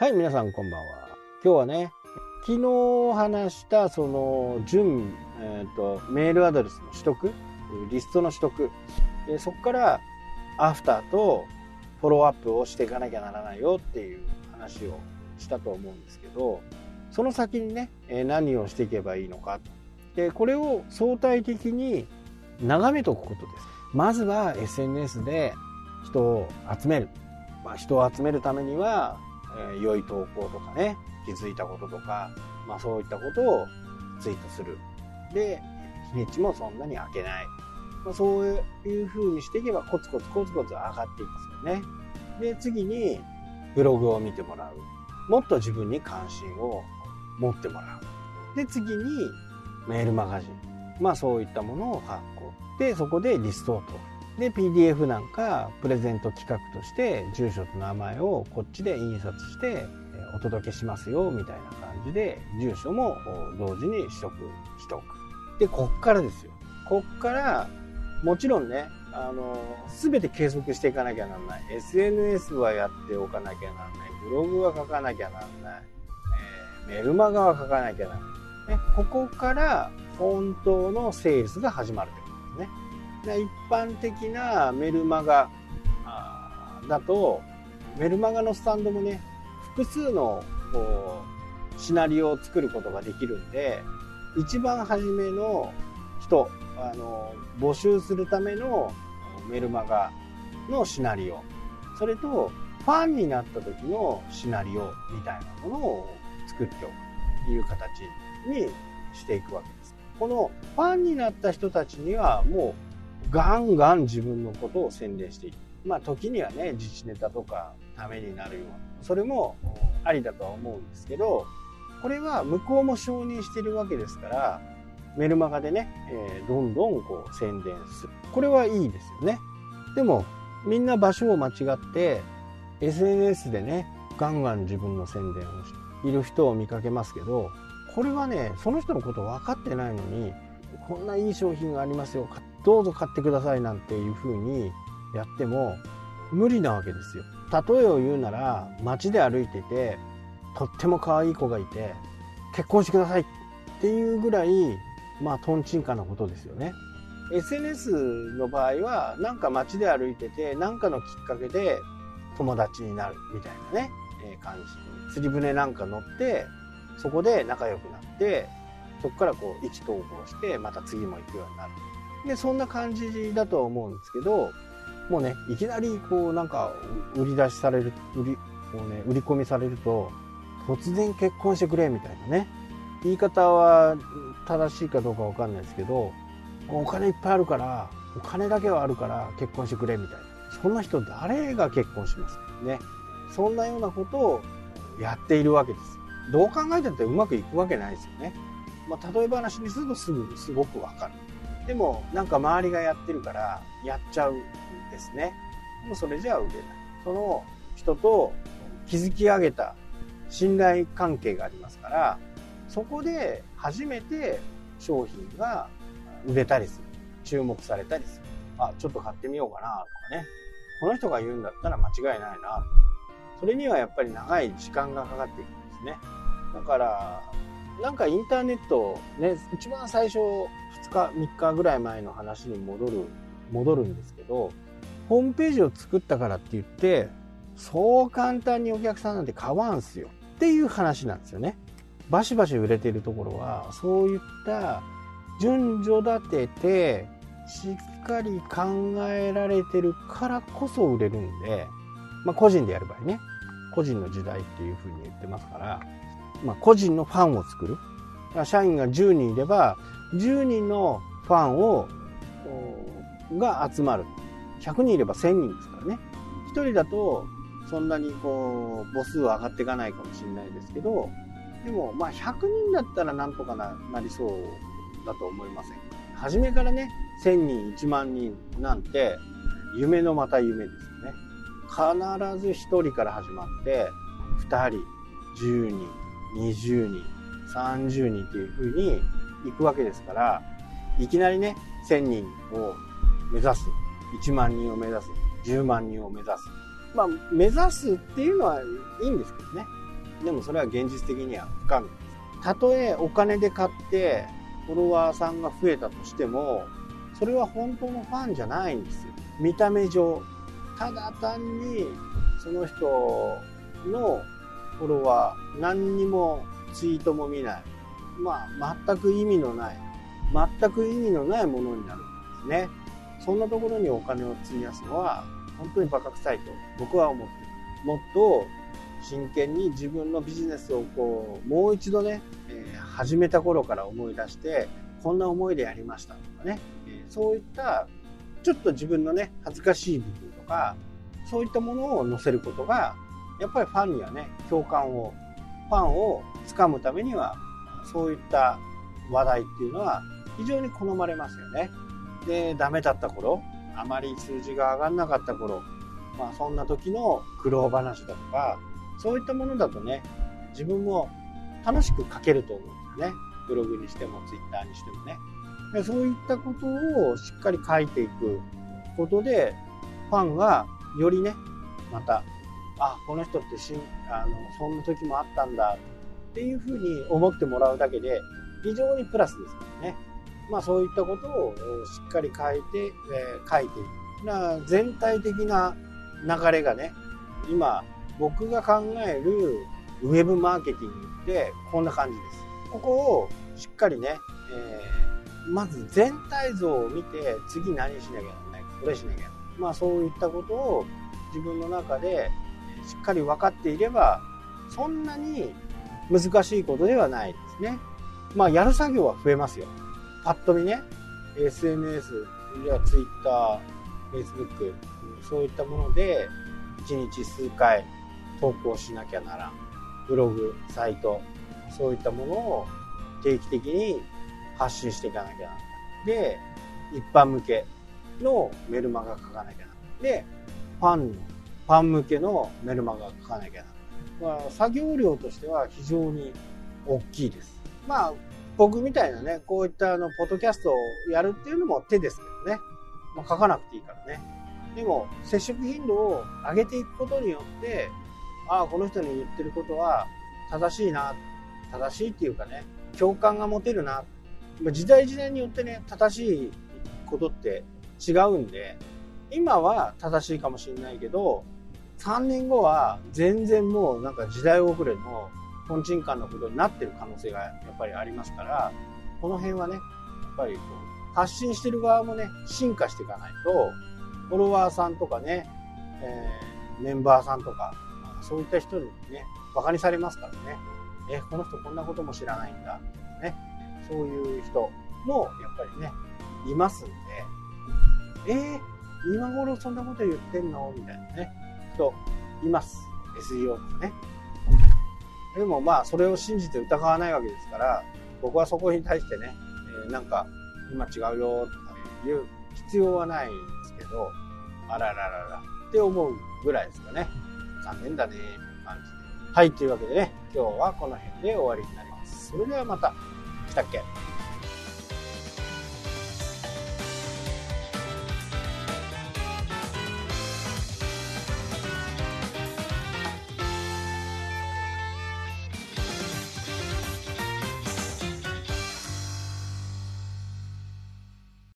はい、皆さんこんばんは。今日はね、昨日話したその準、えーと、メールアドレスの取得、リストの取得、でそこからアフターとフォローアップをしていかなきゃならないよっていう話をしたと思うんですけど、その先にね、何をしていけばいいのか。で、これを相対的に眺めておくことです。まずは SNS で人を集める。まあ、人を集めるためにはえー、良い投稿とかね、気づいたこととか、まあそういったことをツイートする。で、日にちもそんなに開けない。まあ、そういう風にしていけばコツコツコツコツ上がっていくんですよね。で、次にブログを見てもらう。もっと自分に関心を持ってもらう。で、次にメールマガジン。まあそういったものを発行。で、そこでリストを取る。で PDF なんかプレゼント企画として住所と名前をこっちで印刷してお届けしますよみたいな感じで住所も同時に取得しておく。でこっからですよ。こっからもちろんねあの全て継続していかなきゃならない。SNS はやっておかなきゃならない。ブログは書かなきゃならない、えー、メルマガは書かなきゃならない、ね、ここから本当のセールスが始まるということですね。一般的なメルマガだとメルマガのスタンドもね複数のこうシナリオを作ることができるんで一番初めの人あの募集するためのメルマガのシナリオそれとファンになった時のシナリオみたいなものを作っておくという形にしていくわけです。このファンになった人たちにはもうガンガン自分のことを宣伝していく。まあ時にはね、自治ネタとかためになるような、それもありだとは思うんですけど、これは向こうも承認してるわけですから、メルマガでね、えー、どんどんこう宣伝する。これはいいですよね。でも、みんな場所を間違って、SNS でね、ガンガン自分の宣伝をしている人を見かけますけど、これはね、その人のこと分かってないのに、こんないい商品がありますよ買っどうぞ買ってくださいなんていう風にやっても無理なわけですよ。例えを言うなら街で歩いててとっても可愛い子がいて結婚してくださいっていうぐらいまあとんちんかなことですよね。SNS の場合はなんか街で歩いてて何かのきっかけで友達になるみたいなね、えー、感じ。釣り船なんか乗ってそこで仲良くなってそこからこう意気投合してまた次も行くようになる。でそんな感じだとは思うんですけどもうねいきなりこうなんか売り出しされる売りこう、ね、売り込みされると突然結婚してくれみたいなね。言い方は正しいかどうかわかんないですけどお金いっぱいあるからお金だけはあるから結婚してくれみたいな。そんな人誰が結婚しますかね。そんなようなことをやっているわけです。どう考えたってうまくいくわけないですよね。まあ、例え話にするとすぐすごくわかる。でも、なんか周りがやってるから、やっちゃうんですね。でもそれじゃあ売れない。その人と築き上げた信頼関係がありますから、そこで初めて商品が売れたりする。注目されたりする。あ、ちょっと買ってみようかなとかね。この人が言うんだったら間違いないな。それにはやっぱり長い時間がかかっていくんですね。だから、なんかインターネット、ね、一番最初、2日、3日ぐらい前の話に戻る、戻るんですけど、ホームページを作ったからって言って、そう簡単にお客さんなんて買わんすよ。っていう話なんですよね。バシバシ売れてるところは、そういった順序立てて、しっかり考えられてるからこそ売れるんで、まあ個人でやる場合ね、個人の時代っていうふうに言ってますから、まあ、個人のファンを作る。社員が10人いれば、10人のファンを、が集まる。100人いれば1000人ですからね。1人だと、そんなにこう、母数は上がっていかないかもしれないですけど、でも、まあ、100人だったらなんとかななりそうだと思いません。初めからね、1000人、1万人なんて、夢のまた夢ですよね。必ず1人から始まって、2人、10人、20人、30人っていう風に行くわけですから、いきなりね、1000人を目指す、1万人を目指す、10万人を目指す。まあ、目指すっていうのはいいんですけどね。でもそれは現実的には不可能です。たとえお金で買ってフォロワーさんが増えたとしても、それは本当のファンじゃないんですよ。見た目上。ただ単にその人のフォロワー、何にもツイートも見ない。まあ、全く意味のない、全く意味のないものになるんですね。そんなところにお金を費やすのは、本当にバカ臭いと僕は思ってる。もっと真剣に自分のビジネスをこう、もう一度ね、えー、始めた頃から思い出して、こんな思いでやりましたとかね、え、そういったちょっと自分のね、恥ずかしい部分とか、そういったものを載せることが、やっぱりファンにはね、共感を、ファンをつかむためには、そういった話題っていうのは非常に好まれますよね。で、ダメだった頃、あまり数字が上がんなかった頃、まあそんな時の苦労話だとか、そういったものだとね、自分も楽しく書けると思うんですよね。ブログにしてもツイッターにしてもね。でそういったことをしっかり書いていくことで、ファンがよりね、また、あ、この人ってしんあのそんな時もあったんだっていうふうに思ってもらうだけで、非常にプラスですからね。まあそういったことをしっかり書いて、えー、書いていく。な全体的な流れがね、今僕が考えるウェブマーケティングってこんな感じです。ここをしっかりね、えー、まず全体像を見て次何しなきゃならないこれしなきゃまあそういったことを自分の中でしっかり分かっていればそんなに難しいことではないですね。まあやる作業は増えますよ。パッと見ね、SNS、じゃ Twitter、Facebook、そういったもので1日数回投稿しなきゃならん。ブログ、サイト、そういったものを定期的に発信していかなきゃならない。で、一般向けのメルマガ書かなきゃならない。で、ファンの、ファン向けのメルマガ書かなきゃな。まあ、作業量としては非常に大きいです。まあ、僕みたいなね、こういったあの、ポッドキャストをやるっていうのも手ですけどね。まあ、書かなくていいからね。でも、接触頻度を上げていくことによって、ああ、この人に言ってることは正しいな、正しいっていうかね、共感が持てるな。時代時代によってね、正しいことって違うんで、今は正しいかもしれないけど、3年後は全然もうなんか時代遅れのトンチンカンのことになってる可能性がやっぱりありますから、この辺はね、やっぱりこう発信してる側もね、進化していかないと、フォロワーさんとかね、えー、メンバーさんとか、まあそういった人にね、馬鹿にされますからね。え、この人こんなことも知らないんだ。ね。そういう人もやっぱりね、いますんで、えー、今頃そんなこと言ってんの？みたいなね、人います。SEO とかね。でもまあ、それを信じて疑わないわけですから、僕はそこに対してね、えー、なんか、今違うよとか言う必要はないんですけど、あららららって思うぐらいですかね。残念だね、感じで。はい、というわけでね、今日はこの辺で終わりになります。それではまた。したっけ？